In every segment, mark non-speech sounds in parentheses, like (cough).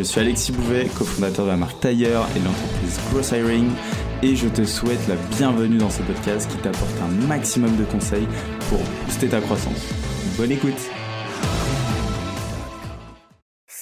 Je suis Alexis Bouvet, cofondateur de la marque Tailleur et de l'entreprise Gross Hiring et je te souhaite la bienvenue dans ce podcast qui t'apporte un maximum de conseils pour booster ta croissance. Bonne écoute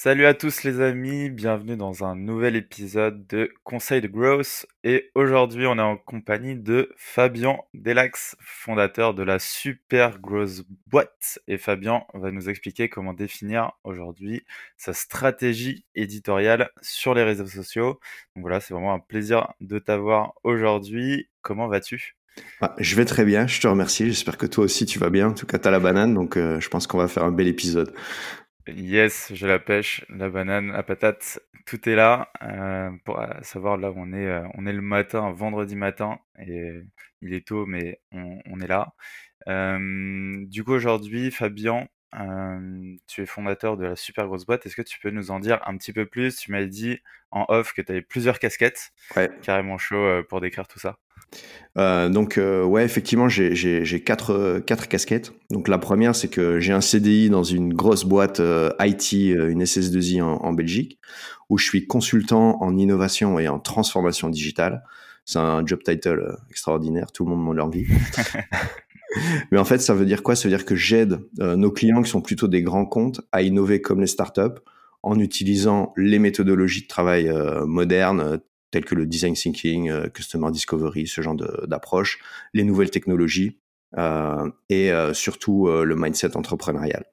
Salut à tous les amis, bienvenue dans un nouvel épisode de Conseil de Growth et aujourd'hui on est en compagnie de Fabien Delax, fondateur de la Super Growth Boîte et Fabien va nous expliquer comment définir aujourd'hui sa stratégie éditoriale sur les réseaux sociaux. Donc voilà, c'est vraiment un plaisir de t'avoir aujourd'hui. Comment vas-tu? Bah, je vais très bien, je te remercie. J'espère que toi aussi tu vas bien. En tout cas, tu as la banane, donc euh, je pense qu'on va faire un bel épisode. Yes, j'ai la pêche, la banane, la patate, tout est là euh, pour savoir là où on est. Euh, on est le matin, vendredi matin, et il est tôt, mais on, est là. Euh, du coup, aujourd'hui, Fabien, tu es fondateur de la super grosse boîte. Est-ce que tu peux nous en dire un petit peu plus? Tu m'avais dit en off que tu avais plusieurs casquettes. Ouais. Carrément chaud pour décrire tout ça. Euh, donc euh, ouais, effectivement, j'ai quatre, quatre casquettes. Donc la première, c'est que j'ai un CDI dans une grosse boîte euh, IT, une SS2I en, en, Belgique, où je suis consultant en innovation et en transformation digitale. C'est un job title extraordinaire, tout le monde m'en l'envie. (laughs) Mais en fait, ça veut dire quoi? Ça veut dire que j'aide nos clients qui sont plutôt des grands comptes à innover comme les startups en utilisant les méthodologies de travail modernes tels que le design thinking, euh, customer discovery, ce genre d'approche, les nouvelles technologies euh, et euh, surtout le mindset entrepreneurial.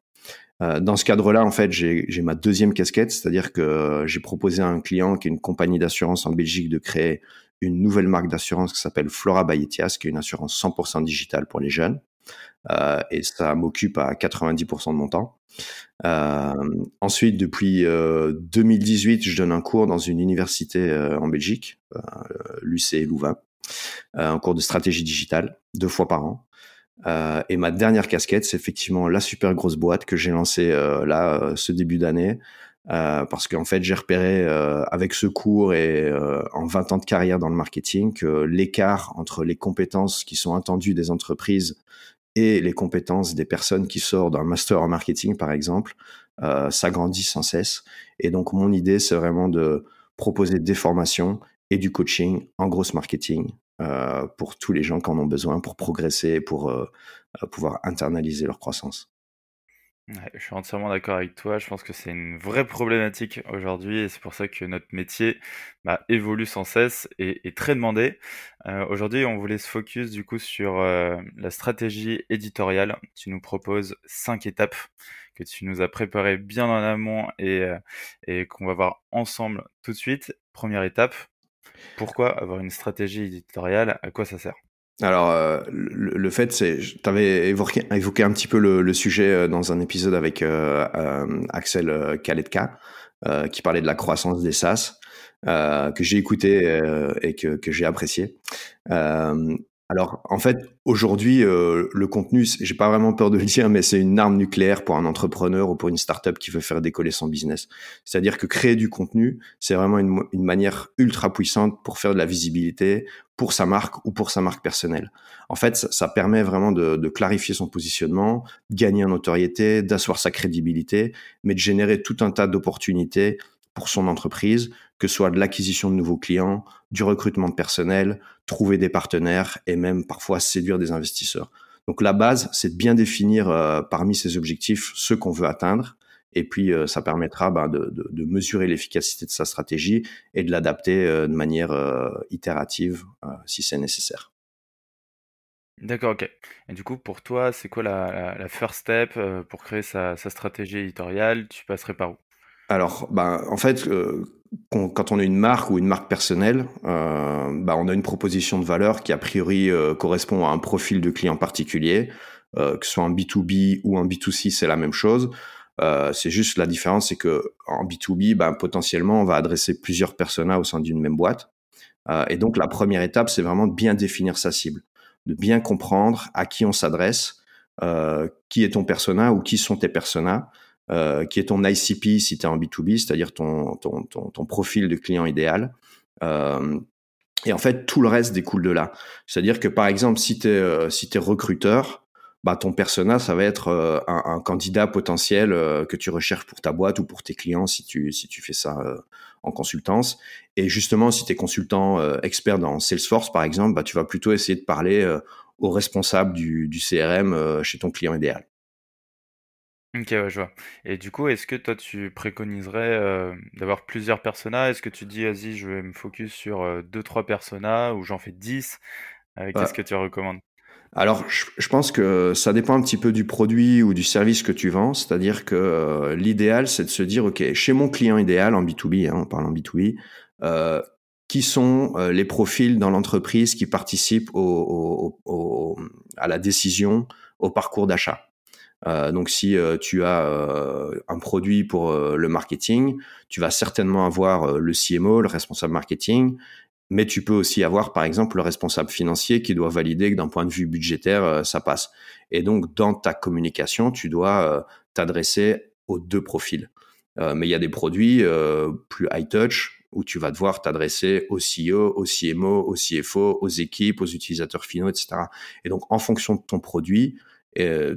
dans ce cadre-là, en fait, j'ai ma deuxième casquette, c'est-à-dire que j'ai proposé à un client qui est une compagnie d'assurance en Belgique de créer une nouvelle marque d'assurance qui s'appelle Flora Bayetias, qui est une assurance 100% digitale pour les jeunes. Euh, et ça m'occupe à 90% de mon temps. Euh, ensuite, depuis 2018, euh, je donne un cours dans une université en Belgique, l'UC Louvain, un cours de stratégie digitale, deux fois par an. et ma dernière casquette, c'est effectivement la super grosse boîte que j'ai lancée là ce début d'année, parce qu'en fait, j'ai repéré avec ce cours et en 20 ans de carrière dans le marketing que l'écart entre les compétences qui sont attendues des entreprises et les compétences des personnes qui sortent d'un master en marketing, par exemple, euh, s'agrandissent sans cesse. Et donc, mon idée, c'est vraiment de proposer des formations et du coaching en grosse marketing euh, pour tous les gens qui en ont besoin pour progresser, pour euh, pouvoir internaliser leur croissance je suis entièrement d'accord avec toi. Je pense que c'est une vraie problématique aujourd'hui et c'est pour ça que notre métier bah, évolue sans cesse et est très demandé. Euh, aujourd'hui, on voulait se focus du coup sur euh, la stratégie éditoriale. Tu nous proposes cinq étapes que tu nous as préparées bien en amont et, euh, et qu'on va voir ensemble tout de suite. Première étape, pourquoi avoir une stratégie éditoriale? À quoi ça sert? Alors, euh, le, fait, c'est, tu avais évoqué, évoqué, un petit peu le, sujet euh, dans un épisode avec euh, Axel Kaletka, qui parlait de la croissance des SaaS, que j'ai écouté et que, que j'ai apprécié. Alors, en fait, aujourd'hui, euh, le contenu, j'ai pas vraiment peur de le (laughs) dire, mais c'est une arme nucléaire pour un entrepreneur ou pour une startup qui veut faire décoller son business. C'est-à-dire que créer du contenu, c'est vraiment une, manière ultra puissante pour faire de la visibilité pour sa marque ou pour sa marque personnelle. En fait, ça, permet vraiment de, clarifier son positionnement, de gagner en notoriété, d'asseoir sa crédibilité, mais de générer tout un tas d'opportunités pour son entreprise, que ce soit de l'acquisition de nouveaux clients, du recrutement de personnel, trouver des partenaires et même parfois séduire des investisseurs. Donc la base, c'est de bien définir euh, parmi ces objectifs ce qu'on veut atteindre. Et puis, euh, ça permettra ben, de, de, de, mesurer l'efficacité de sa stratégie et de l'adapter euh, de manière itérative si c'est nécessaire. D'accord, ok. Et du coup, pour toi, c'est quoi la, la, la, first step pour créer sa, sa stratégie éditoriale? Tu passerais par où? Alors, bah, en fait, euh, quand on est une marque ou une marque personnelle, euh, bah, on a une proposition de valeur qui a priori euh, correspond à un profil de client particulier, que ce soit en B2B ou en B2C, c'est la même chose. c'est juste la différence, c'est que en B2B, bah, potentiellement, on va adresser plusieurs personas au sein d'une même boîte. et donc la première étape, c'est vraiment de bien définir sa cible, de bien comprendre à qui on s'adresse, qui est ton persona ou qui sont tes personas, qui est ton ICP si tu es en B2B, c'est-à-dire ton, ton, ton, ton, profil de client idéal. et en fait, tout le reste découle de là. C'est-à-dire que par exemple, si tu es, si es recruteur, bah, ton persona, ça va être euh, un, candidat potentiel euh, que tu recherches pour ta boîte ou pour tes clients si tu, si tu fais ça euh, en consultance. Et justement, si tu es consultant expert dans Salesforce, par exemple, bah, tu vas plutôt essayer de parler au responsable du, du CRM chez ton client idéal. Ok, ouais, je vois. Et du coup, est-ce que toi, tu préconiserais d'avoir plusieurs personas? Est-ce que tu dis, vas-y, je vais me focus sur deux, trois personas ou j'en fais 10 Qu'est-ce bah que tu recommandes? alors, je, pense que ça dépend un petit peu du produit ou du service que tu vends. C'est-à-dire que euh, l'idéal, c'est de se dire, OK, chez mon client idéal en B2B, hein, on parle en B2B, euh, qui sont euh, les profils dans l'entreprise qui participent au, au, à la décision, au parcours d'achat. Donc, si tu as un produit pour le marketing, tu vas certainement avoir le CMO, le responsable marketing, mais tu peux aussi avoir, par exemple, le responsable financier qui doit valider que d'un point de vue budgétaire, euh, ça passe. Et donc, dans ta communication, tu dois euh, t'adresser aux deux profils. Euh, mais il y a des produits plus high touch où tu vas devoir t'adresser au CEO, au CMO, au CFO, aux équipes, aux utilisateurs finaux, etc. Et donc, en fonction de ton produit,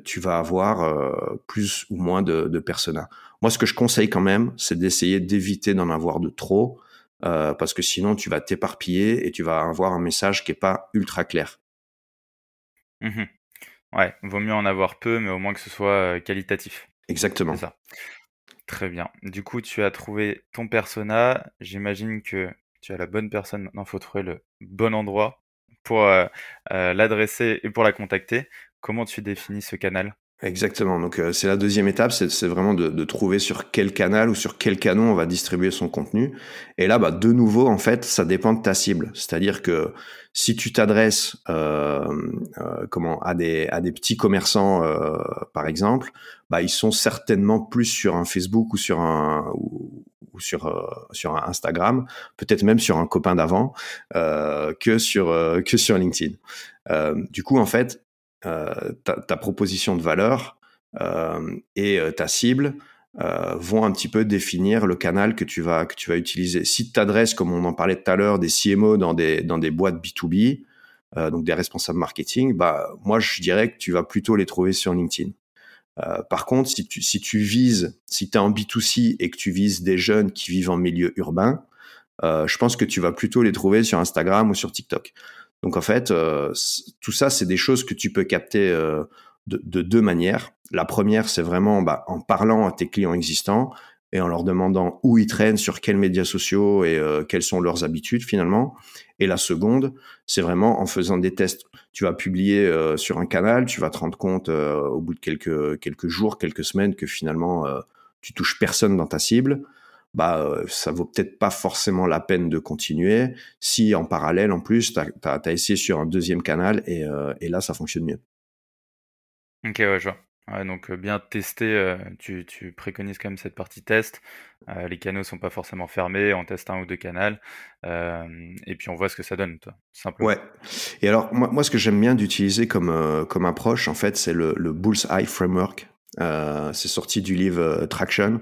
tu vas avoir plus ou moins de, de personas. Moi, ce que je conseille quand même, c'est d'essayer d'éviter d'en avoir de trop euh, parce que sinon tu vas t'éparpiller et tu vas avoir un message qui est pas ultra clair. Mmh ouais, vaut mieux en avoir peu, mais au moins que ce soit euh, qualitatif. Exactement. ça. Très bien. Du coup, tu as trouvé ton persona. J'imagine que tu as la bonne personne. Maintenant, il faut trouver le bon endroit pour euh, l'adresser et pour la contacter. Comment tu définis ce canal? Exactement. Donc euh, c'est la deuxième étape, c'est vraiment de, de, trouver sur quel canal ou sur quel canon on va distribuer son contenu. Et là, bah, de nouveau, en fait, ça dépend de ta cible. C'est-à-dire que si tu t'adresses euh, euh, comment à des à des petits commerçants, euh, par exemple, bah, ils sont certainement plus sur un Facebook ou sur un ou, sur euh, sur un Instagram, peut-être même sur un copain d'avant que sur que sur LinkedIn. du coup, en fait, euh, ta, proposition de valeur euh, et euh, ta cible vont un petit peu définir le canal que tu vas que tu vas utiliser. Si tu t'adresses, comme on en parlait tout à l'heure, des CMO dans des dans des boîtes B2B, donc des responsables marketing, bah moi je dirais que tu vas plutôt les trouver sur LinkedIn. par contre, si tu si tu vises, si tu es en B2C et que tu vises des jeunes qui vivent en milieu urbain, je pense que tu vas plutôt les trouver sur Instagram ou sur TikTok. Donc en fait, euh, tout ça, c'est des choses que tu peux capter euh, de, de, deux manières. La première, c'est vraiment bah, en parlant à tes clients existants et en leur demandant où ils traînent, sur quels médias sociaux et euh, quelles sont leurs habitudes finalement. Et la seconde, c'est vraiment en faisant des tests. Tu vas publier sur un canal, tu vas te rendre compte au bout de quelques quelques jours, quelques semaines que finalement tu touches personne dans ta cible bah euh, ça vaut peut-être pas forcément la peine de continuer si en parallèle en plus tu as, essayé sur un deuxième canal et, euh, et, là ça fonctionne mieux. Ok ouais je vois. donc euh, bien tester, tu, tu, préconises quand même cette partie test. les canaux sont pas forcément fermés, on teste un ou deux canaux et puis on voit ce que ça donne, toi, simplement. Ouais. Et alors moi, moi ce que j'aime bien d'utiliser comme comme approche en fait c'est le, le Bullseye Framework. c'est sorti du livre Traction.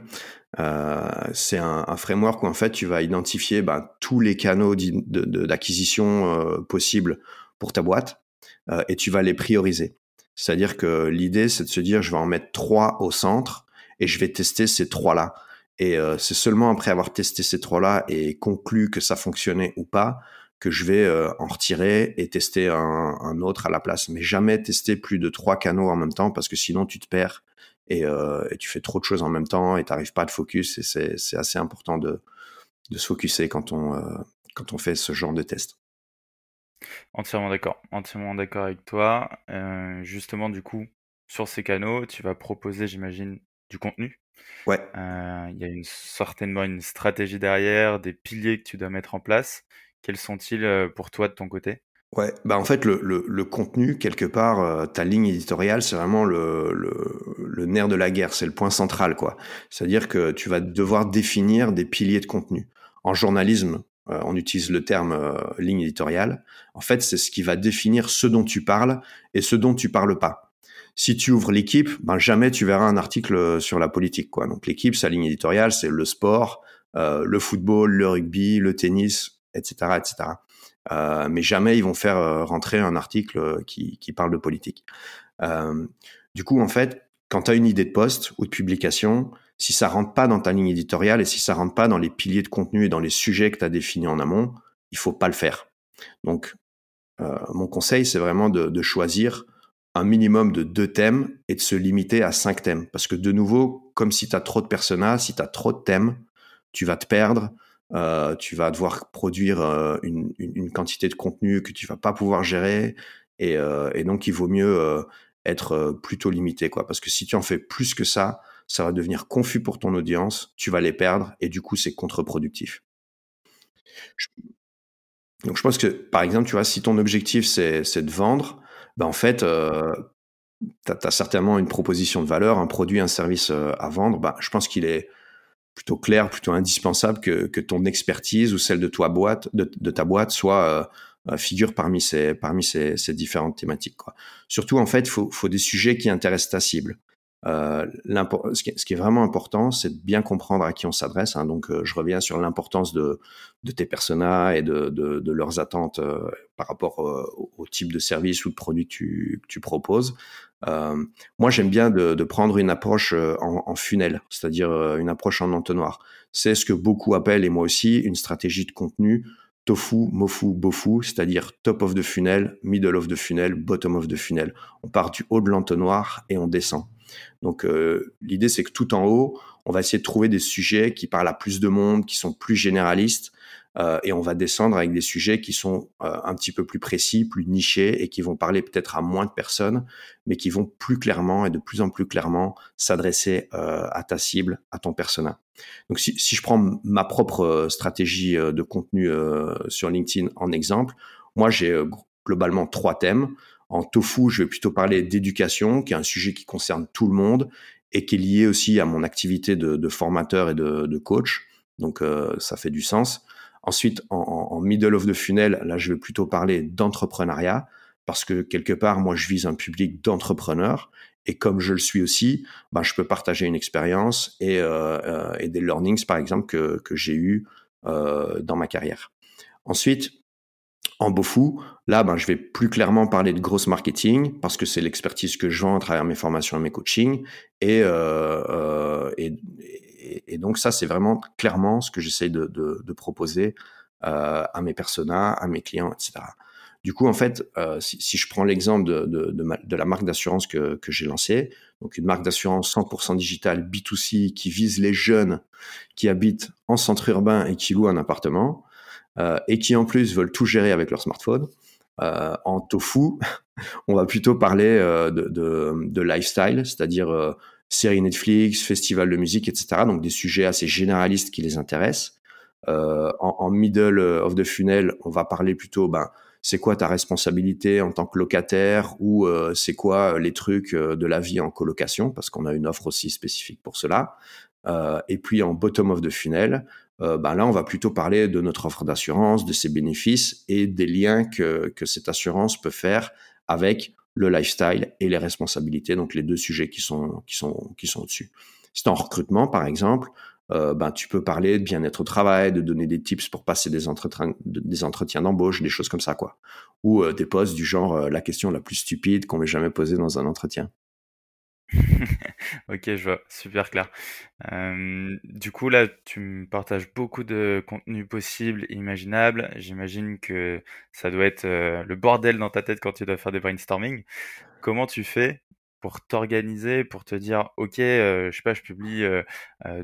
Euh, c'est un, framework où en fait tu vas identifier ben, tous les canaux d'acquisition euh, possibles pour ta boîte euh, et tu vas les prioriser. C'est-à-dire que l'idée c'est de se dire je vais en mettre trois au centre et je vais tester ces trois-là. Et euh, c'est seulement après avoir testé ces trois-là et conclu que ça fonctionnait ou pas que je vais en retirer et tester un, un, autre à la place. Mais jamais tester plus de trois canaux en même temps parce que sinon tu te perds euh, et, tu fais trop de choses en même temps et tu n'arrives pas à te focus. Et c'est assez important de, de se focuser quand on, euh, quand on fait ce genre de test. Entièrement d'accord, entièrement d'accord avec toi. Euh, justement, du coup, sur ces canaux, tu vas proposer, j'imagine, du contenu. Ouais. Il y a une, certainement une stratégie derrière, des piliers que tu dois mettre en place. Quels sont-ils pour toi de ton côté? Ouais, bah en fait le, le, le contenu quelque part, euh, ta ligne éditoriale, c'est vraiment le, le, nerf de la guerre, c'est le point central quoi. C'est-à-dire que tu vas devoir définir des piliers de contenu. En journalisme, on utilise le terme ligne éditoriale. En fait, c'est ce qui va définir ce dont tu parles et ce dont tu parles pas. Si tu ouvres l'équipe, ben jamais tu verras un article sur la politique. Quoi. Donc l'équipe, sa ligne éditoriale, c'est le sport, le football, le rugby, le tennis, etc., etc. Euh, mais jamais ils vont faire euh, rentrer un article euh, qui, parle de politique. du coup, en fait, quand tu as une idée de poste ou de publication, si ça rentre pas dans ta ligne éditoriale et si ça rentre pas dans les piliers de contenu et dans les sujets que tu as définis en amont, il faut pas le faire. Donc, mon conseil, c'est vraiment de, de, choisir un minimum de deux thèmes et de se limiter à cinq thèmes. Parce que de nouveau, comme si tu as trop de personas, si tu as trop de thèmes, tu vas te perdre, euh, tu vas devoir produire euh, une, une, quantité de contenu que tu vas pas pouvoir gérer et, euh, donc il vaut mieux être plutôt limité quoi. Parce que si tu en fais plus que ça ça va devenir confus pour ton audience tu vas les perdre et du coup c'est contre-productif. Donc je pense que par exemple tu vois si ton objectif c'est de vendre ben en fait tu as, certainement une proposition de valeur un produit un service à vendre ben, je pense qu'il est plutôt clair, plutôt indispensable que, que ton expertise ou celle de, toi boîte, de, ta boîte soit euh, euh, figure parmi ces, parmi ces, différentes thématiques. Surtout, en fait, il faut, faut des sujets qui intéressent ta cible. Euh, ce, qui est, ce, qui est, vraiment important, c'est de bien comprendre à qui on s'adresse. Hein. Donc, euh, je reviens sur l'importance de, de, tes personas et de, de, de leurs attentes euh, par rapport au, au, type de service ou de produit que tu, que tu proposes. Euh, moi, j'aime bien de, prendre une approche euh, en, en funnel, c'est-à-dire euh, une approche en entonnoir. C'est ce que beaucoup appellent, et moi aussi, une stratégie de contenu tofu, mofu, bofu, c'est-à-dire top of the funnel, middle of the funnel, bottom of the funnel. On part du haut de l'entonnoir et on descend. Donc euh, l'idée c'est que tout en haut, on va essayer de trouver des sujets qui parlent à plus de monde, qui sont plus généralistes, euh, et on va descendre avec des sujets qui sont euh, un petit peu plus précis, plus nichés et qui vont parler peut-être à moins de personnes, mais qui vont plus clairement et de plus en plus clairement s'adresser euh, à ta cible, à ton persona. Donc si, si je prends ma propre stratégie de contenu sur LinkedIn en exemple, moi j'ai globalement trois thèmes. En tofu, je vais plutôt parler d'éducation, qui est un sujet qui concerne tout le monde et qui est lié aussi à mon activité de, de formateur et de, de coach. Donc ça fait du sens. Ensuite, en, middle of the funnel, là, je vais plutôt parler d'entrepreneuriat parce que quelque part, moi, je vise un public d'entrepreneurs et comme je le suis aussi, ben, je peux partager une expérience et, euh, euh, et des learnings, par exemple, que, que j'ai eu euh, dans ma carrière. Ensuite, en fou, là, ben, je vais plus clairement parler de gross marketing parce que c'est l'expertise que je vends à travers mes formations et mes coachings et, euh, euh et, donc ça, c'est vraiment clairement ce que j'essaie de, proposer euh, à mes personas, à mes clients, etc. Du coup, en fait, euh, si, je prends l'exemple de, la marque d'assurance que, j'ai lancée, donc une marque d'assurance 100% digitale B2C qui vise les jeunes qui habitent en centre urbain et qui louent un appartement, euh, et qui en plus veulent tout gérer avec leur smartphone, en tofu, (laughs) on va plutôt parler de, lifestyle, c'est-à-dire séries Netflix, festival de musique, etc. Donc des sujets assez généralistes qui les intéressent. Euh, en, middle of the funnel, on va parler plutôt, ben, c'est quoi ta responsabilité en tant que locataire ou euh, c'est quoi euh, les trucs de la vie en colocation, parce qu'on a une offre aussi spécifique pour cela. Et puis en bottom of the funnel, ben là, on va plutôt parler de notre offre d'assurance, de ses bénéfices et des liens que, que cette assurance peut faire avec le lifestyle et les responsabilités, donc les deux sujets qui sont qui sont qui sont au-dessus. Si tu en recrutement, par exemple, euh, ben tu peux parler de bien-être au travail, de donner des tips pour passer des entretiens des entretiens d'embauche, des choses comme ça quoi, ou euh, des postes du genre euh, la question la plus stupide qu'on m'ait jamais posée dans un entretien. Ok, je vois, super clair. Du coup, là, tu me partages beaucoup de contenu possible, imaginable. J'imagine que ça doit être le bordel dans ta tête quand tu dois faire des brainstorming. Comment tu fais pour t'organiser, pour te dire, ok, je sais pas, je publie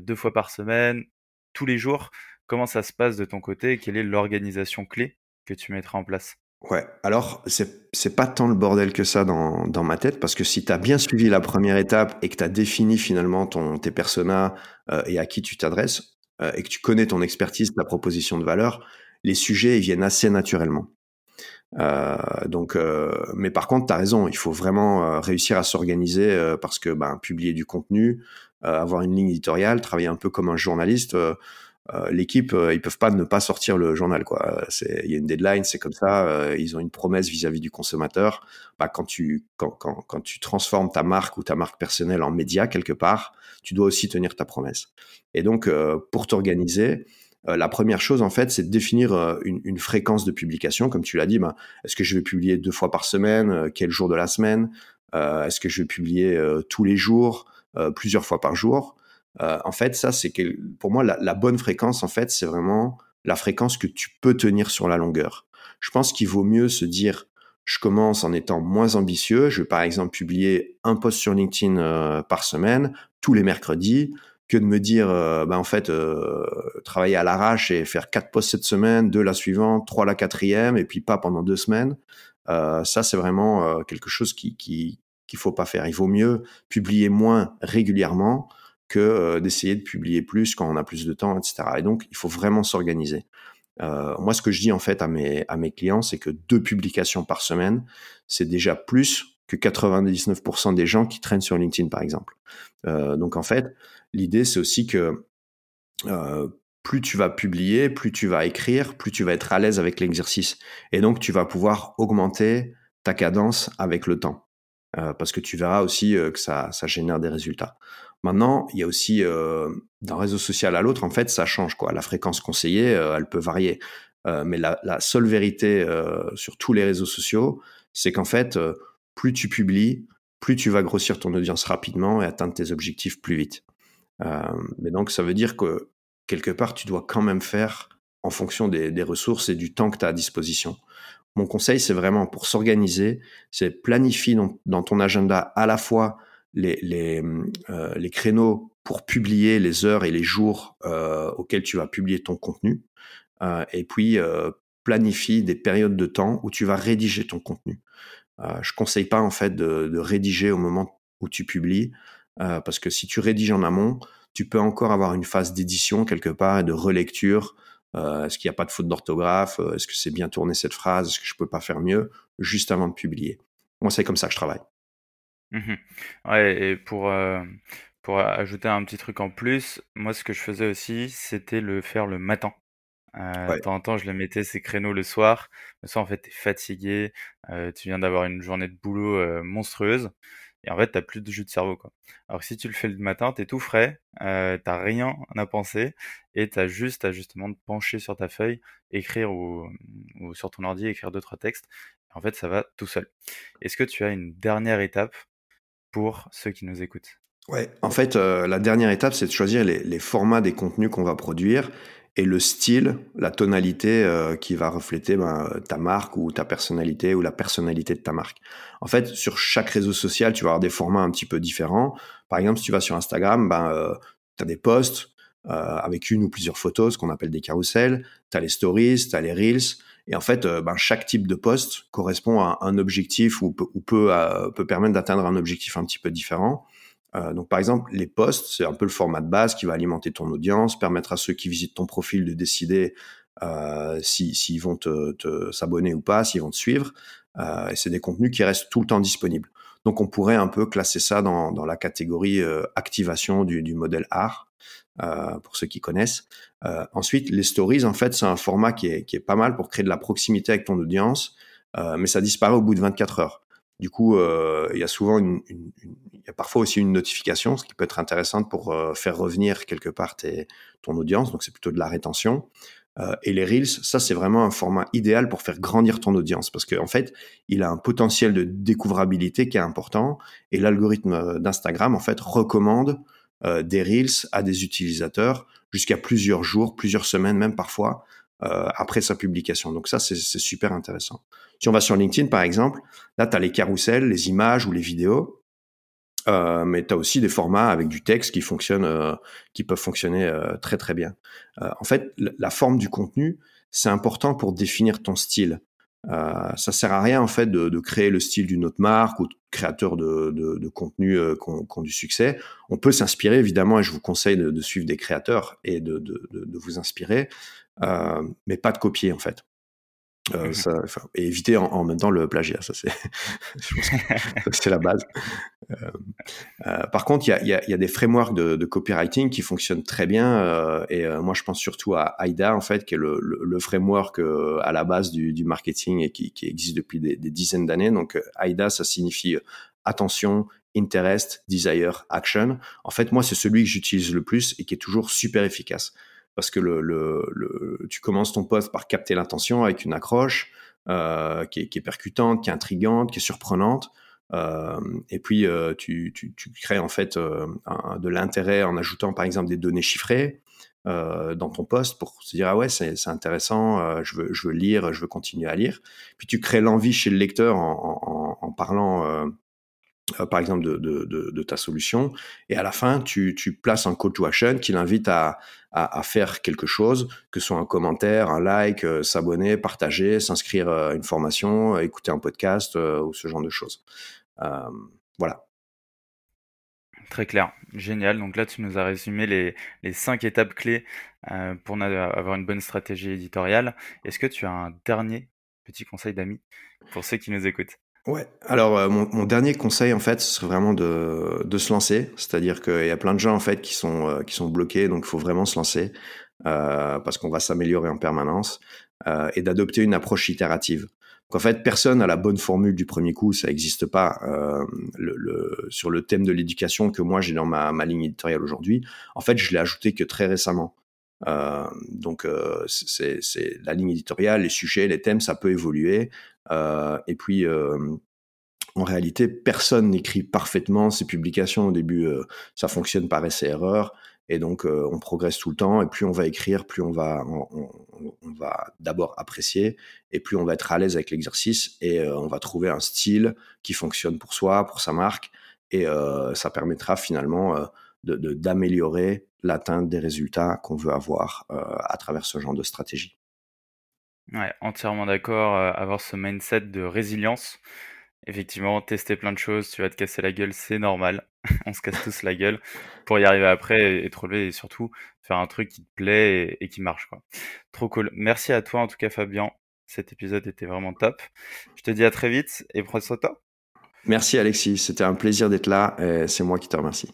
deux fois par semaine, tous les jours. Comment ça se passe de ton côté? Quelle est l'organisation clé que tu mettras en place? Ouais, alors c'est pas tant le bordel que ça dans, dans ma tête parce que si tu as bien suivi la première étape et que tu as défini finalement ton tes personas euh, et à qui tu t'adresses euh, et que tu connais ton expertise, ta proposition de valeur, les sujets viennent assez naturellement. Euh, donc, euh, mais par contre, tu raison, il faut vraiment euh, réussir à s'organiser parce que ben, publier du contenu, avoir une ligne éditoriale, travailler un peu comme un journaliste euh, l'équipe, euh, ils peuvent pas ne pas sortir le journal. quoi. C'est, il y a une deadline, c'est comme ça. Euh, ils ont une promesse vis-à-vis du consommateur. Bah, quand tu quand, quand, quand tu transformes ta marque ou ta marque personnelle en média quelque part, tu dois aussi tenir ta promesse. Et donc, pour t'organiser, la première chose, en fait, c'est de définir une, une, fréquence de publication. Comme tu l'as dit, bah, est-ce que je vais publier deux fois par semaine Quel jour de la semaine? Est-ce que je vais publier tous les jours? Plusieurs fois par jour euh, en fait, ça, c'est pour moi, la, bonne fréquence, en fait, c'est vraiment la fréquence que tu peux tenir sur la longueur. Je pense qu'il vaut mieux se dire, je commence en étant moins ambitieux. Je vais par exemple publier un post sur LinkedIn euh, par semaine, tous les mercredis, que de me dire, euh, ben en fait, euh, travailler à l'arrache et faire quatre posts cette semaine, deux la suivante, trois la quatrième, et puis pas pendant deux semaines. ça, c'est vraiment quelque chose qui qui qu'il faut pas faire. Il vaut mieux publier moins régulièrement que d'essayer de publier plus quand on a plus de temps, etc. Et donc, il faut vraiment s'organiser. Moi, ce que je dis en fait à mes, clients, c'est que deux publications par semaine, c'est déjà plus que 99% des gens qui traînent sur LinkedIn, par exemple. Donc, en fait, l'idée, c'est aussi que plus tu vas publier, plus tu vas écrire, plus tu vas être à l'aise avec l'exercice. Et donc, tu vas pouvoir augmenter ta cadence avec le temps. Euh, parce que tu verras aussi que ça, génère des résultats. Maintenant, il y a aussi euh, d'un réseau social à l'autre, en fait, ça change quoi. La fréquence conseillée, euh, elle peut varier, euh, mais la, seule vérité euh, sur tous les réseaux sociaux, c'est qu'en fait, euh, plus tu publies, plus tu vas grossir ton audience rapidement et atteindre tes objectifs plus vite. mais donc, ça veut dire que quelque part, tu dois quand même faire en fonction des, des ressources et du temps que tu as à disposition. Mon conseil, c'est vraiment pour s'organiser, c'est planifier dans, ton agenda à la fois euh, les, créneaux pour publier les heures et les jours euh, auxquels tu vas publier ton contenu, euh, et puis planifie des périodes de temps où tu vas rédiger ton contenu. Je conseille pas en fait de, rédiger au moment où tu publies, parce que si tu rédiges en amont, tu peux encore avoir une phase d'édition quelque part et de relecture. Est-ce qu'il n'y a pas de faute d'orthographe? Est-ce que c'est bien tourné cette phrase? Est-ce que je peux pas faire mieux? Juste avant de publier. Moi, c'est comme ça que je travaille. Mmh ouais et pour, heu, pour ajouter un petit truc en plus, moi ce que je faisais aussi, c'était le faire le matin. De temps en temps, je le mettais ces créneaux le soir. Le soir, en fait, tu es fatigué, tu viens d'avoir une journée de boulot, monstrueuse et en fait, tu plus de jus de cerveau, quoi. Alors que si tu le fais le matin, tu es tout frais, heu, tu rien à penser et tu as juste à justement te pencher sur ta feuille, écrire ou sur ton ordi, écrire 2-3 textes. En fait, ça va tout seul. Est-ce que tu as une dernière étape pour ceux qui nous écoutent? Ouais, en fait, euh, la dernière étape, c'est de choisir les formats des contenus qu'on va produire et le style, la tonalité euh, qui va refléter ben, ta marque ou ta personnalité ou la personnalité de ta marque. En fait, sur chaque réseau social, tu vas avoir des formats un petit peu différents. Par exemple, si tu vas sur Instagram, ben, euh, tu as des posts euh, avec une ou plusieurs photos, ce qu'on appelle des carousels. Tu as les stories, tu as les reels. Et en fait, euh, ben, chaque type de poste correspond à un objectif ou peut, euh, peut permettre d'atteindre un objectif un petit peu différent. Euh, donc, par exemple, les posts, c'est un peu le format de base qui va alimenter ton audience, permettre à ceux qui visitent ton profil de décider euh, s'ils si, vont te, s'abonner ou pas, s'ils vont te suivre. Euh, et c'est des contenus qui restent tout le temps disponibles. Donc, on pourrait un peu classer ça dans, la catégorie activation du, modèle art. Pour ceux qui connaissent. Ensuite, les stories, en fait, c'est un format qui est, pas mal pour créer de la proximité avec ton audience, mais ça disparaît au bout de 24 heures. Du coup, euh, il y a souvent une, y a parfois aussi une notification, ce qui peut être intéressant pour euh, faire revenir quelque part tes, ton audience. Donc, c'est plutôt de la rétention. Euh, et les reels, ça c'est vraiment un format idéal pour faire grandir ton audience parce qu'en en fait, il a un potentiel de découvrabilité qui est important et l'algorithme d'Instagram en fait recommande des Reels à des utilisateurs jusqu'à plusieurs jours, plusieurs semaines même parfois, euh, après sa publication. Donc ça, c'est super intéressant. Si on va sur LinkedIn, par exemple, là, tu as les carousels, les images ou les vidéos. Euh, mais tu as aussi des formats avec du texte qui fonctionnent, euh, qui peuvent fonctionner très très bien. En fait, la forme du contenu, c'est important pour définir ton style. Euh, ça sert à rien en fait de, créer le style d'une autre marque ou de créateurs de, contenu qui, ont, du succès. On peut s'inspirer évidemment et je vous conseille de, suivre des créateurs et de, vous inspirer, mais pas de copier en fait. Euh, mmh ça, et éviter en, même temps le plagiat, ça c'est, (laughs) c'est la base. Euh, euh, par contre, il y a, y, y a, des frameworks de, de, copywriting qui fonctionnent très bien, euh, et euh, moi je pense surtout à AIDA en fait, qui est le, le, le framework à la base du, du, marketing et qui, qui existe depuis des, des dizaines d'années. Donc AIDA, ça signifie attention, interest, desire, action. En fait, moi c'est celui que j'utilise le plus et qui est toujours super efficace parce que le, le, le, tu commences ton poste par capter l'intention avec une accroche euh, qui, est, qui, est, percutante, qui est intrigante, qui est surprenante. Euh, et puis euh, tu, tu, tu, crées en fait euh, de l'intérêt en ajoutant par exemple des données chiffrées euh, dans ton poste pour se dire ah ouais c'est intéressant, euh, je veux je veux lire, je veux continuer à lire. Puis tu crées l'envie chez le lecteur en, en, en parlant euh, par exemple de, ta solution. Et à la fin, tu, places un call to action qui l'invite à, faire quelque chose, que ce soit un commentaire, un like, euh, s'abonner, partager, s'inscrire à une formation, écouter un podcast euh, ou ce genre de choses. voilà. Très clair, génial. Donc là, tu nous as résumé les, les cinq étapes clés pour avoir une bonne stratégie éditoriale. Est-ce que tu as un dernier petit conseil d'amis pour ceux qui nous écoutent? Ouais, alors euh, mon, mon, dernier conseil en fait, ce serait vraiment de, de se lancer. C'est-à-dire qu'il y a plein de gens en fait qui sont, euh, qui sont bloqués, donc il faut vraiment se lancer euh, parce qu'on va s'améliorer en permanence euh, et d'adopter une approche itérative. En fait, personne n'a la bonne formule du premier coup, ça n'existe pas. Euh, le, le, sur le thème de l'éducation que moi j'ai dans ma, ma ligne éditoriale aujourd'hui, en fait, je l'ai ajouté que très récemment. Euh, donc c'est la ligne éditoriale, les sujets, les thèmes, ça peut évoluer. Euh, et puis, euh, en réalité, personne n'écrit parfaitement ses publications. Au début, euh, ça fonctionne par essai-erreur. Et donc, on progresse tout le temps. Et plus on va écrire, plus on va, on, va d'abord apprécier, et plus on va être à l'aise avec l'exercice, et on va trouver un style qui fonctionne pour soi, pour sa marque, et ça permettra finalement d'améliorer l'atteinte des résultats qu'on veut avoir à travers ce genre de stratégie. Ouais, entièrement d'accord. Euh, avoir ce mindset de résilience. Effectivement, tester plein de choses, tu vas te casser la gueule, c'est normal. (laughs) On se casse tous la gueule pour y arriver après et, te relever et surtout faire un truc qui te plaît et, qui marche, quoi. Trop cool. Merci à toi, en tout cas, Fabien. Cet épisode était vraiment top. Je te dis à très vite et prends soin de toi. Merci, Alexis. C'était un plaisir d'être là et c'est moi qui te remercie.